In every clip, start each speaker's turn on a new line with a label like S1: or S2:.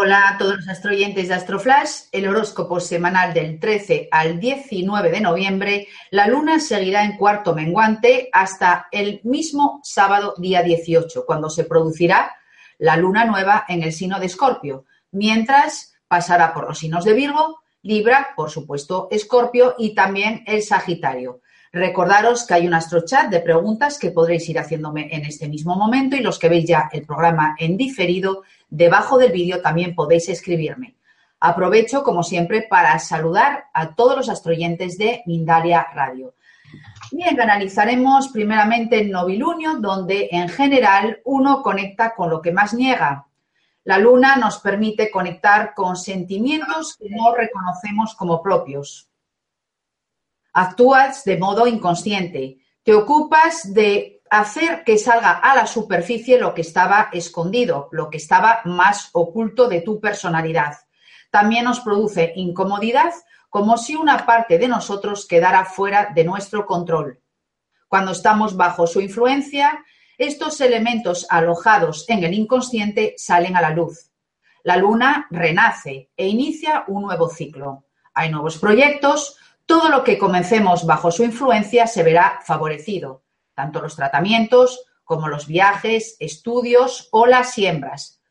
S1: Hola a todos los astroyentes de Astroflash. El horóscopo semanal del 13 al 19 de noviembre. La luna seguirá en cuarto menguante hasta el mismo sábado día 18, cuando se producirá la luna nueva en el signo de Escorpio, mientras pasará por los signos de Virgo, Libra, por supuesto, Escorpio y también el Sagitario. Recordaros que hay un astrochat de preguntas que podréis ir haciéndome en este mismo momento y los que veis ya el programa en diferido, debajo del vídeo también podéis escribirme. Aprovecho, como siempre, para saludar a todos los astroyentes de Mindalia Radio. Bien, analizaremos primeramente el novilunio, donde en general uno conecta con lo que más niega. La luna nos permite conectar con sentimientos que no reconocemos como propios actúas de modo inconsciente, te ocupas de hacer que salga a la superficie lo que estaba escondido, lo que estaba más oculto de tu personalidad. También nos produce incomodidad como si una parte de nosotros quedara fuera de nuestro control. Cuando estamos bajo su influencia, estos elementos alojados en el inconsciente salen a la luz. La luna renace e inicia un nuevo ciclo. Hay nuevos proyectos, todo lo que comencemos bajo su influencia se verá favorecido, tanto los tratamientos como los viajes, estudios o las siembras.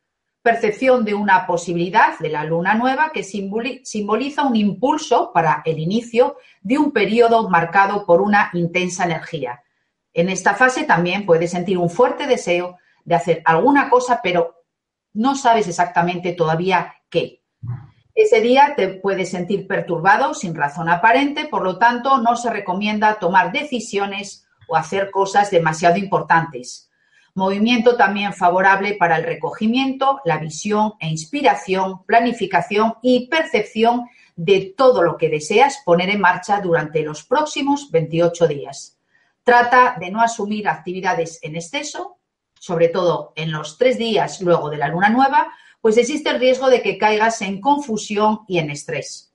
S1: Percepción de una posibilidad de la luna nueva que simboliza un impulso para el inicio de un periodo marcado por una intensa energía. En esta fase también puedes sentir un fuerte deseo de hacer alguna cosa, pero no sabes exactamente todavía qué. Ese día te puedes sentir perturbado sin razón aparente, por lo tanto no se recomienda tomar decisiones o hacer cosas demasiado importantes. Movimiento también favorable para el recogimiento, la visión e inspiración, planificación y percepción de todo lo que deseas poner en marcha durante los próximos 28 días. Trata de no asumir actividades en exceso, sobre todo en los tres días luego de la luna nueva, pues existe el riesgo de que caigas en confusión y en estrés.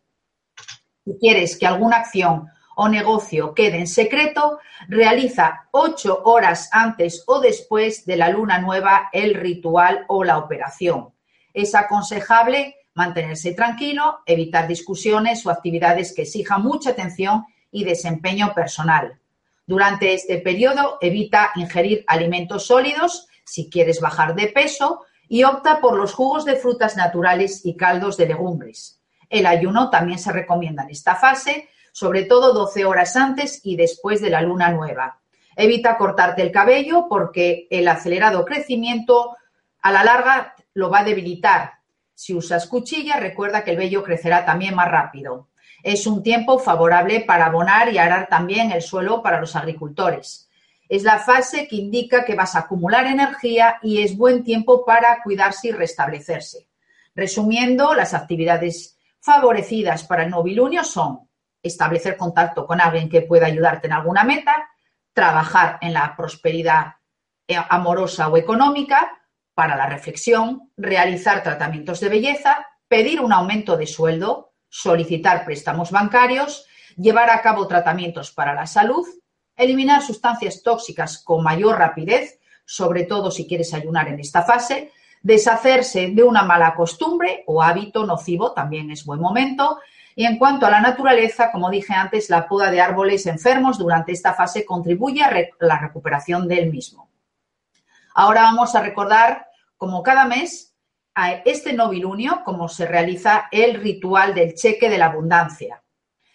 S1: Si quieres que alguna acción o negocio quede en secreto, realiza ocho horas antes o después de la luna nueva el ritual o la operación. Es aconsejable mantenerse tranquilo, evitar discusiones o actividades que exijan mucha atención y desempeño personal. Durante este periodo evita ingerir alimentos sólidos si quieres bajar de peso y opta por los jugos de frutas naturales y caldos de legumbres. El ayuno también se recomienda en esta fase, sobre todo 12 horas antes y después de la luna nueva. Evita cortarte el cabello porque el acelerado crecimiento a la larga lo va a debilitar. Si usas cuchilla, recuerda que el vello crecerá también más rápido. Es un tiempo favorable para abonar y arar también el suelo para los agricultores. Es la fase que indica que vas a acumular energía y es buen tiempo para cuidarse y restablecerse. Resumiendo, las actividades favorecidas para el novilunio son establecer contacto con alguien que pueda ayudarte en alguna meta, trabajar en la prosperidad eh, amorosa o económica, para la reflexión, realizar tratamientos de belleza, pedir un aumento de sueldo, solicitar préstamos bancarios, llevar a cabo tratamientos para la salud, eliminar sustancias tóxicas con mayor rapidez, sobre todo si quieres ayunar en esta fase, deshacerse de una mala costumbre o hábito nocivo también es buen momento. Y en cuanto a la naturaleza, como dije antes, la poda de árboles enfermos durante esta fase contribuye a la recuperación del mismo. Ahora vamos a recordar, como cada mes, a este novilunio, cómo se realiza el ritual del cheque de la abundancia.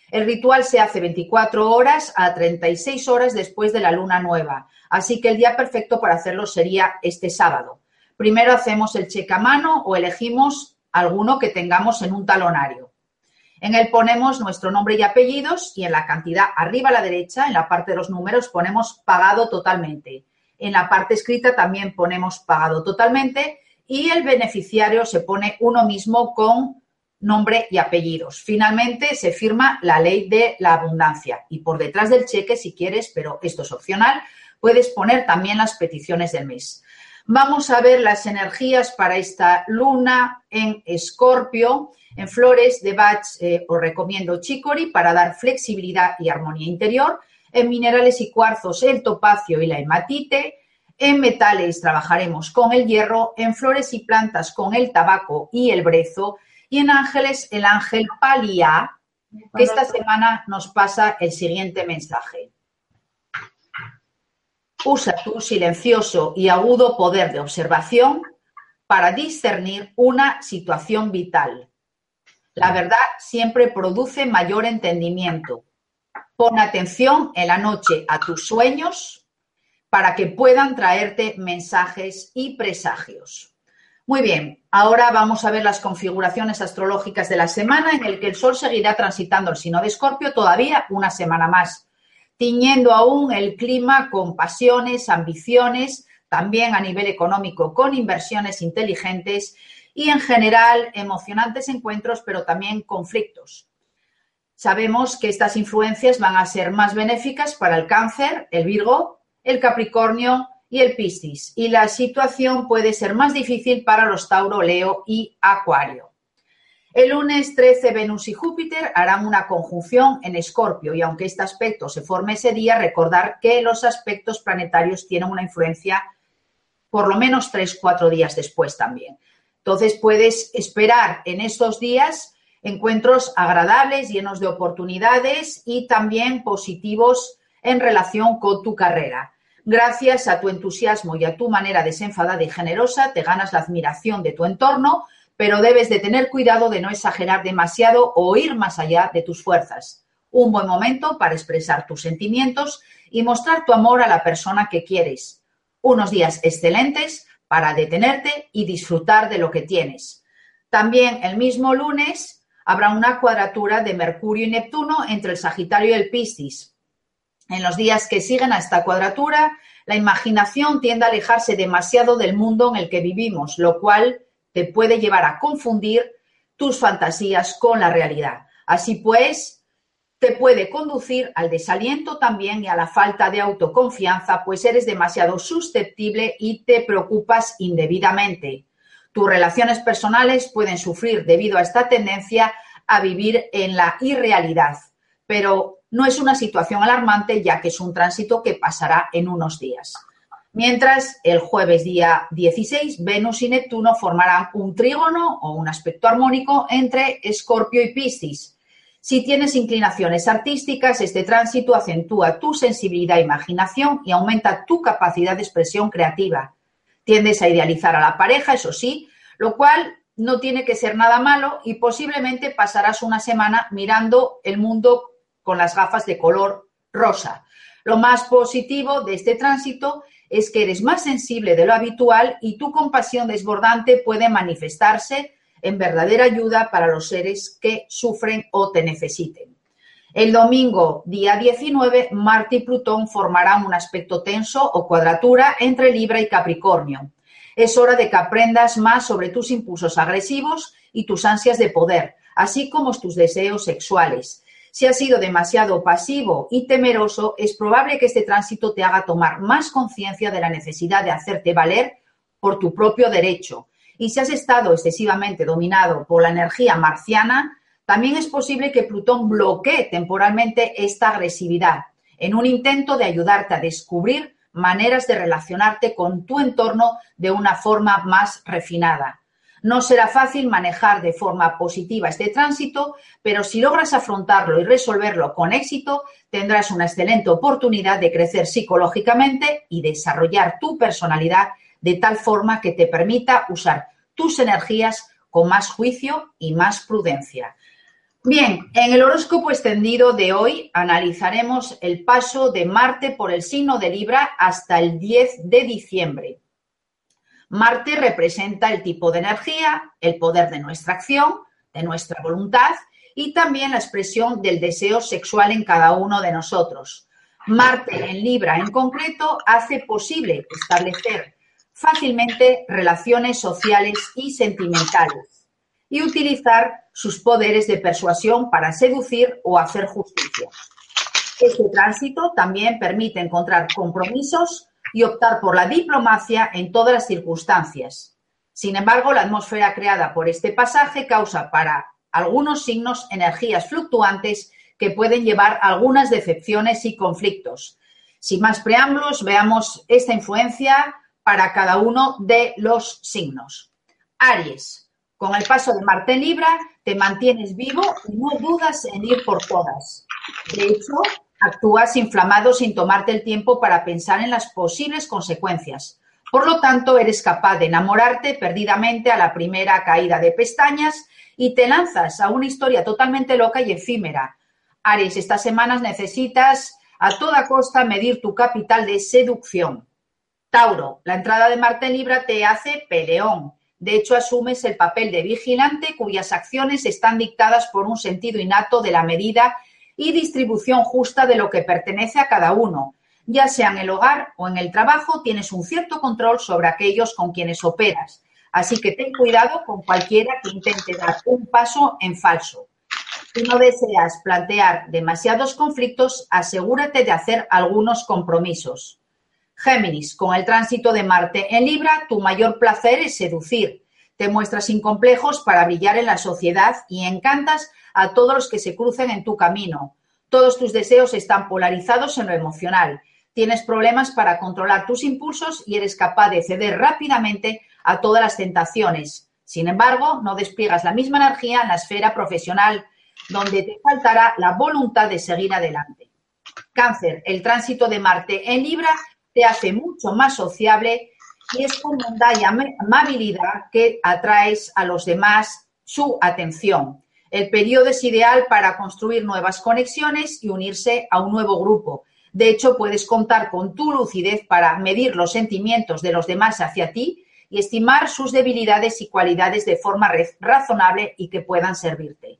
S1: El ritual se hace 24 horas a 36 horas después de la luna nueva, así que el día perfecto para hacerlo sería este sábado. primero hacemos el cheque a mano o elegimos alguno que tengamos en un talonario. En él ponemos nuestro nombre y apellidos y en la cantidad arriba a la derecha, en la parte de los números, ponemos pagado totalmente. En la parte escrita también ponemos pagado totalmente y el beneficiario se pone uno mismo con nombre y apellidos. Finalmente se firma la ley de la abundancia y por detrás del cheque, si quieres, pero esto es opcional, puedes poner también las peticiones del mes. Vamos a ver las energías para esta luna en Escorpio. En flores de Bach eh, os recomiendo Chicory para dar flexibilidad y armonía interior. En minerales y cuarzos el topacio y la hematite. En metales trabajaremos con el hierro. En flores y plantas con el tabaco y el brezo. Y en ángeles el ángel Palia, que esta semana nos pasa el siguiente mensaje. Usa tu silencioso y agudo poder de observación para discernir una situación vital. La verdad siempre produce mayor entendimiento. Pon atención en la noche a tus sueños para que puedan traerte mensajes y presagios. Muy bien, ahora vamos a ver las configuraciones astrológicas de la semana en el que el Sol seguirá transitando el signo de Escorpio todavía una semana más tiñendo aún el clima con pasiones, ambiciones, también a nivel económico con inversiones inteligentes y en general emocionantes encuentros, pero también conflictos. Sabemos que estas influencias van a ser más benéficas para el cáncer, el Virgo, el Capricornio y el Piscis, y la situación puede ser más difícil para los Tauro, Leo y Acuario. El lunes 13 Venus y Júpiter harán una conjunción en Escorpio y aunque este aspecto se forme ese día, recordar que los aspectos planetarios tienen una influencia por lo menos tres, cuatro días después también. Entonces puedes esperar en estos días encuentros agradables, llenos de oportunidades y también positivos en relación con tu carrera. Gracias a tu entusiasmo y a tu manera desenfadada y generosa, te ganas la admiración de tu entorno, pero debes de tener cuidado de no exagerar demasiado o ir más allá de tus fuerzas. Un buen momento para expresar tus sentimientos y mostrar tu amor a la persona que quieres. Unos días excelentes para detenerte y disfrutar de lo que tienes. También el mismo lunes habrá una cuadratura de Mercurio y Neptuno entre el Sagitario y el Piscis. En los días que siguen a esta cuadratura, la imaginación tiende a alejarse demasiado del mundo en el que vivimos, lo cual te puede llevar a confundir tus fantasías con la realidad. Así pues, te puede conducir al desaliento también y a la falta de autoconfianza, pues eres demasiado susceptible y te preocupas indebidamente. Tus relaciones personales pueden sufrir debido a esta tendencia a vivir en la irrealidad, pero no es una situación alarmante ya que es un tránsito que pasará en unos días. Mientras el jueves día 16, Venus y Neptuno formarán un trígono o un aspecto armónico entre Escorpio y Piscis. Si tienes inclinaciones artísticas, este tránsito acentúa tu sensibilidad e imaginación y aumenta tu capacidad de expresión creativa. Tiendes a idealizar a la pareja, eso sí, lo cual no tiene que ser nada malo y posiblemente pasarás una semana mirando el mundo con las gafas de color rosa. Lo más positivo de este tránsito es que eres más sensible de lo habitual y tu compasión desbordante puede manifestarse en verdadera ayuda para los seres que sufren o te necesiten. El domingo, día 19, Marte y Plutón formarán un aspecto tenso o cuadratura entre Libra y Capricornio. Es hora de que aprendas más sobre tus impulsos agresivos y tus ansias de poder, así como tus deseos sexuales. Si has sido demasiado pasivo y temeroso, es probable que este tránsito te haga tomar más conciencia de la necesidad de hacerte valer por tu propio derecho. Y si has estado excesivamente dominado por la energía marciana, también es posible que Plutón bloquee temporalmente esta agresividad en un intento de ayudarte a descubrir maneras de relacionarte con tu entorno de una forma más refinada. No será fácil manejar de forma positiva este tránsito, pero si logras afrontarlo y resolverlo con éxito, tendrás una excelente oportunidad de crecer psicológicamente y desarrollar tu personalidad de tal forma que te permita usar tus energías con más juicio y más prudencia. Bien, en el horóscopo extendido de hoy analizaremos el paso de Marte por el signo de Libra hasta el 10 de diciembre. Marte representa el tipo de energía, el poder de nuestra acción, de nuestra voluntad y también la expresión del deseo sexual en cada uno de nosotros. Marte en Libra en concreto hace posible establecer fácilmente relaciones sociales y sentimentales y utilizar sus poderes de persuasión para seducir o hacer justicia. Este tránsito también permite encontrar compromisos y optar por la diplomacia en todas las circunstancias. Sin embargo, la atmósfera creada por este pasaje causa para algunos signos energías fluctuantes que pueden llevar a algunas decepciones y conflictos. Sin más preámbulos, veamos esta influencia para cada uno de los signos. Aries, con el paso de Marte Libra, te mantienes vivo y no dudas en ir por todas. De hecho, actúas inflamado sin tomarte el tiempo para pensar en las posibles consecuencias. Por lo tanto, eres capaz de enamorarte perdidamente a la primera caída de pestañas y te lanzas a una historia totalmente loca y efímera. Aries, estas semanas necesitas a toda costa medir tu capital de seducción. Tauro, la entrada de Marte en Libra te hace peleón. De hecho, asumes el papel de vigilante cuyas acciones están dictadas por un sentido innato de la medida y distribución justa de lo que pertenece a cada uno. Ya sea en el hogar o en el trabajo, tienes un cierto control sobre aquellos con quienes operas. Así que ten cuidado con cualquiera que intente dar un paso en falso. Si no deseas plantear demasiados conflictos, asegúrate de hacer algunos compromisos. Géminis, con el tránsito de Marte en Libra, tu mayor placer es seducir. Te muestras sin complejos para brillar en la sociedad y encantas a todos los que se crucen en tu camino. Todos tus deseos están polarizados en lo emocional. Tienes problemas para controlar tus impulsos y eres capaz de ceder rápidamente a todas las tentaciones. Sin embargo, no despliegas la misma energía en la esfera profesional, donde te faltará la voluntad de seguir adelante. Cáncer, el tránsito de Marte en Libra te hace mucho más sociable y es con bondad y amabilidad que atraes a los demás su atención. El periodo es ideal para construir nuevas conexiones y unirse a un nuevo grupo. De hecho, puedes contar con tu lucidez para medir los sentimientos de los demás hacia ti y estimar sus debilidades y cualidades de forma razonable y que puedan servirte.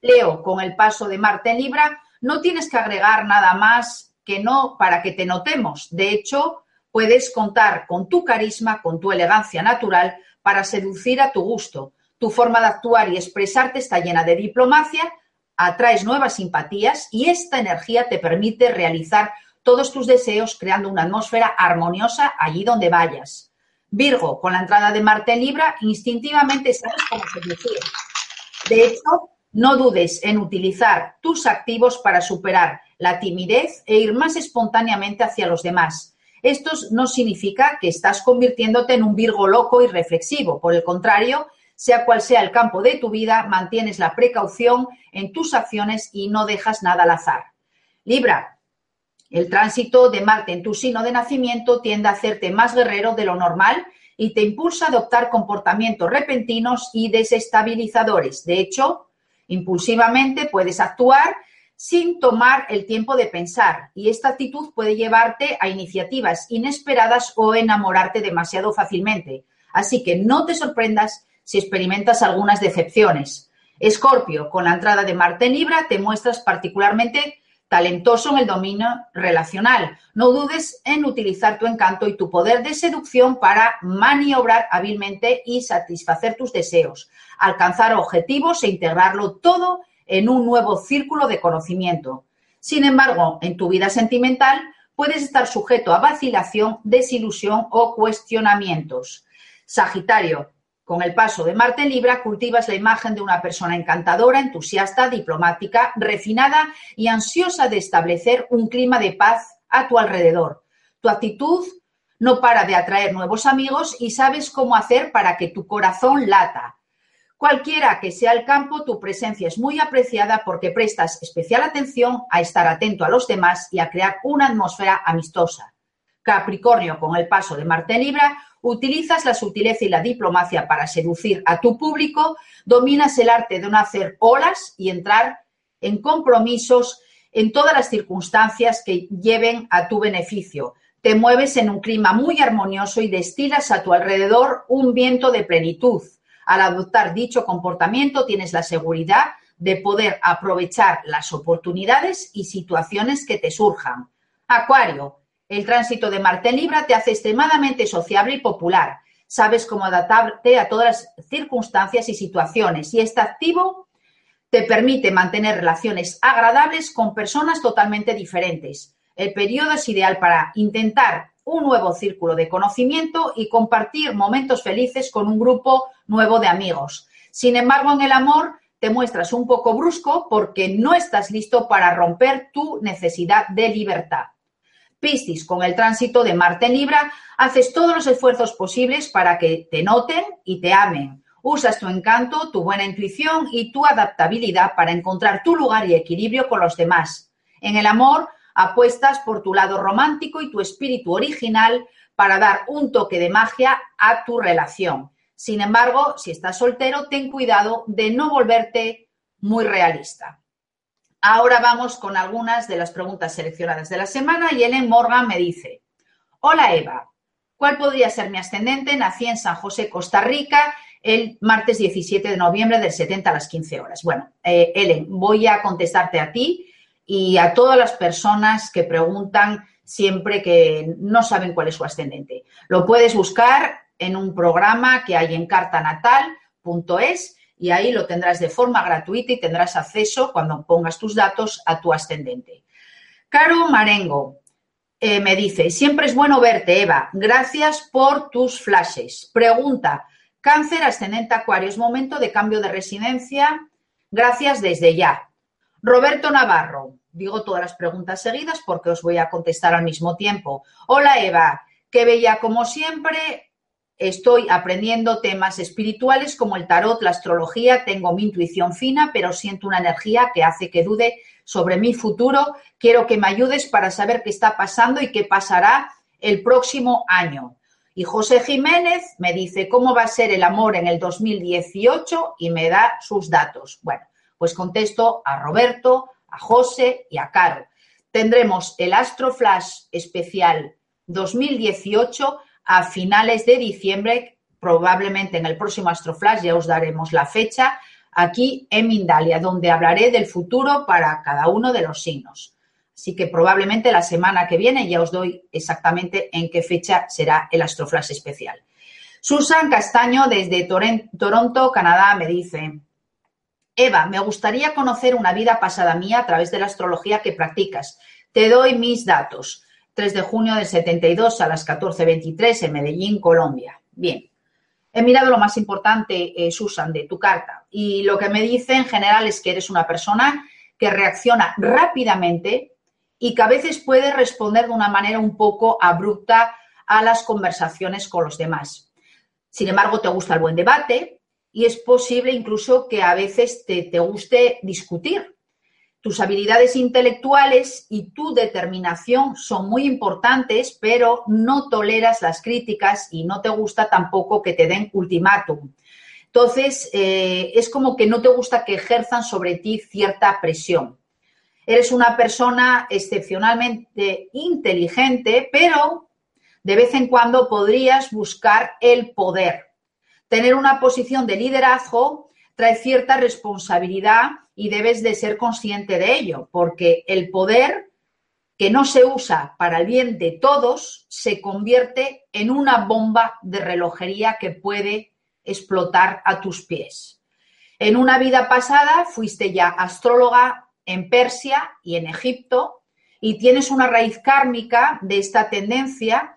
S1: Leo, con el paso de Marte en Libra, no tienes que agregar nada más que no para que te notemos. De hecho, puedes contar con tu carisma, con tu elegancia natural para seducir a tu gusto tu forma de actuar y expresarte está llena de diplomacia, atraes nuevas simpatías y esta energía te permite realizar todos tus deseos creando una atmósfera armoniosa allí donde vayas. Virgo, con la entrada de Marte en Libra, instintivamente sabes cómo seducir. De hecho, no dudes en utilizar tus activos para superar la timidez e ir más espontáneamente hacia los demás. Esto no significa que estás convirtiéndote en un Virgo loco y reflexivo. Por el contrario, sea cual sea el campo de tu vida, mantienes la precaución en tus acciones y no dejas nada al azar. Libra, el tránsito de Marte en tu signo de nacimiento tiende a hacerte más guerrero de lo normal y te impulsa a adoptar comportamientos repentinos y desestabilizadores. De hecho, impulsivamente puedes actuar sin tomar el tiempo de pensar y esta actitud puede llevarte a iniciativas inesperadas o enamorarte demasiado fácilmente. Así que no te sorprendas si experimentas algunas decepciones. Escorpio, con la entrada de Marte en Libra, te muestras particularmente talentoso en el dominio relacional. No dudes en utilizar tu encanto y tu poder de seducción para maniobrar hábilmente y satisfacer tus deseos, alcanzar objetivos e integrarlo todo en un nuevo círculo de conocimiento. Sin embargo, en tu vida sentimental puedes estar sujeto a vacilación, desilusión o cuestionamientos. Sagitario, con el paso de Marte Libra cultivas la imagen de una persona encantadora, entusiasta, diplomática, refinada y ansiosa de establecer un clima de paz a tu alrededor. Tu actitud no para de atraer nuevos amigos y sabes cómo hacer para que tu corazón lata. Cualquiera que sea el campo, tu presencia es muy apreciada porque prestas especial atención a estar atento a los demás y a crear una atmósfera amistosa. Capricornio, con el paso de Marte Libra, utilizas la sutileza y la diplomacia para seducir a tu público, dominas el arte de no hacer olas y entrar en compromisos en todas las circunstancias que lleven a tu beneficio. te mueves en un clima muy armonioso y destilas a tu alrededor un viento de plenitud. Al adoptar dicho comportamiento tienes la seguridad de poder aprovechar las oportunidades y situaciones que te surjan. Acuario, el tránsito de Marte en Libra te hace extremadamente sociable y popular. Sabes cómo adaptarte a todas las circunstancias y situaciones y este activo te permite mantener relaciones agradables con personas totalmente diferentes. El periodo es ideal para intentar un nuevo círculo de conocimiento y compartir momentos felices con un grupo nuevo de amigos. Sin embargo, en el amor te muestras un poco brusco porque no estás listo para romper tu necesidad de libertad. Piscis, con el tránsito de Marte Libra, haces todos los esfuerzos posibles para que te noten y te amen. Usas tu encanto, tu buena intuición y tu adaptabilidad para encontrar tu lugar y equilibrio con los demás. En el amor, apuestas por tu lado romántico y tu espíritu original para dar un toque de magia a tu relación. Sin embargo, si estás soltero, ten cuidado de no volverte muy realista. Ahora vamos con algunas de las preguntas seleccionadas de la semana y Ellen Morgan me dice, hola Eva, ¿cuál podría ser mi ascendente? Nací en San José, Costa Rica, el martes 17 de noviembre del 70 a las 15 horas. Bueno, eh, Ellen, voy a contestarte a ti y a todas las personas que preguntan siempre que no saben cuál es su ascendente. Lo puedes buscar en un programa que hay en cartanatal.es y ahí lo tendrás de forma gratuita y tendrás acceso cuando pongas tus datos a tu ascendente. Caro Marengo eh, me dice, siempre es bueno verte, Eva. Gracias por tus flashes. Pregunta, cáncer ascendente acuario, es momento de cambio de residencia. Gracias desde ya. Roberto Navarro, digo todas las preguntas seguidas porque os voy a contestar al mismo tiempo. Hola Eva, qué bella como siempre. Estoy aprendiendo temas espirituales como el tarot, la astrología, tengo mi intuición fina, pero siento una energía que hace que dude sobre mi futuro. Quiero que me ayudes para saber qué está pasando y qué pasará el próximo año. Y José Jiménez me dice cómo va a ser el amor en el 2018 y me da sus datos. Bueno, pues contesto a Roberto, a José y a Caro. Tendremos el Astro Flash especial 2018 a finales de diciembre, probablemente en el próximo Astro Flash ya os daremos la fecha, aquí en Mindalia, donde hablaré del futuro para cada uno de los signos. Así que probablemente la semana que viene ya os doy exactamente en qué fecha será el Astroflash especial. Susan Castaño desde Toronto, Canadá, me dice, Eva, me gustaría conocer una vida pasada mía a través de la astrología que practicas. Te doy mis datos. 3 de junio del 72 a las 14.23 en Medellín, Colombia. Bien. He mirado lo más importante, eh, Susan, de tu carta. Y lo que me dice en general es que eres una persona que reacciona rápidamente y que a veces puede responder de una manera un poco abrupta a las conversaciones con los demás. Sin embargo, te gusta el buen debate, y es posible incluso que a veces te, guste discutir. Tus habilidades intelectuales y tu determinación son muy importantes, pero no toleras las críticas y no te gusta tampoco que te den ultimátum. Entonces, eh, es como que no te gusta que ejerzan sobre ti cierta presión. Eres una persona excepcionalmente inteligente, pero de vez en cuando podrías buscar el poder Tener una posición de liderazgo trae cierta responsabilidad y debes de ser consciente de ello, porque el poder que no se usa para el bien de todos se convierte en una bomba de relojería que puede explotar a tus pies. En una vida pasada fuiste ya astróloga en Persia y en Egipto y tienes una raíz kármica de esta tendencia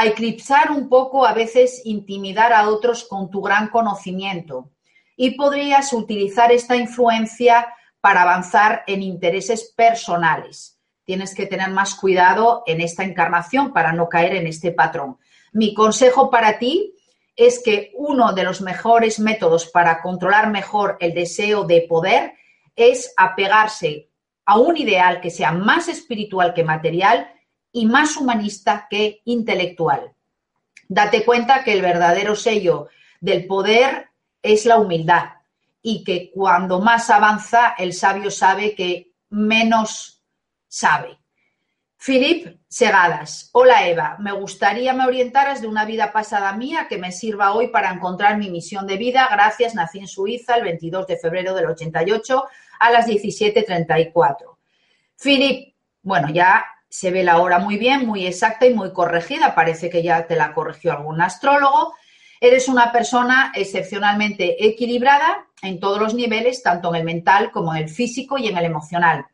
S1: a eclipsar un poco, a veces intimidar a otros con tu gran conocimiento. Y podrías utilizar esta influencia para avanzar en intereses personales. Tienes que tener más cuidado en esta encarnación para no caer en este patrón. Mi consejo para ti es que uno de los mejores métodos para controlar mejor el deseo de poder es apegarse a un ideal que sea más espiritual que material y más humanista que intelectual. Date cuenta que el verdadero sello del poder es la humildad y que cuando más avanza el sabio sabe que menos sabe. Philip Segadas. Hola Eva, me gustaría me orientaras de una vida pasada mía que me sirva hoy para encontrar mi misión de vida. Gracias, nací en Suiza el 22 de febrero del 88 a las 17.34. Philip, bueno, ya se ve la hora muy bien, muy exacta y muy corregida. Parece que ya te la corrigió algún astrólogo. Eres una persona excepcionalmente equilibrada en todos los niveles, tanto en el mental como en el físico y en el emocional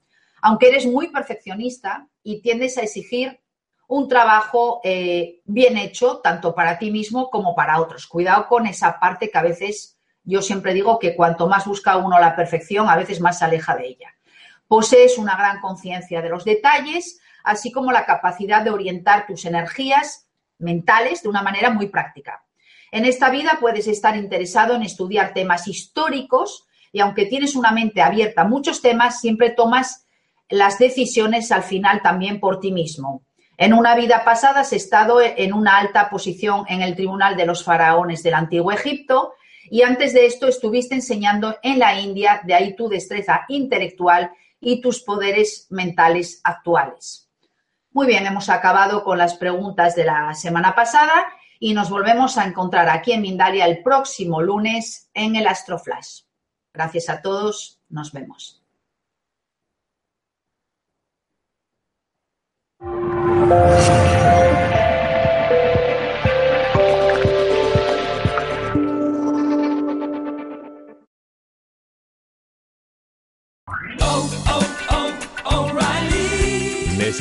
S1: aunque eres muy perfeccionista y tiendes a exigir un trabajo eh, bien hecho, tanto para ti mismo como para otros. Cuidado con esa parte que a veces yo siempre digo que cuanto más busca uno la perfección, a veces más se aleja de ella. Posees una gran conciencia de los detalles, así como la capacidad de orientar tus energías mentales de una manera muy práctica. En esta vida puedes estar interesado en estudiar temas históricos y aunque tienes una mente abierta a muchos temas, siempre tomas las decisiones al final también por ti mismo. En una vida pasada has estado en una alta posición en el Tribunal de los Faraones del Antiguo Egipto y antes de esto estuviste enseñando en la India, de ahí tu destreza intelectual y tus poderes mentales actuales. Muy bien, hemos acabado con las preguntas de la semana pasada y nos volvemos a encontrar aquí en Mindalia el próximo lunes en el Astroflash. Gracias a todos, nos vemos.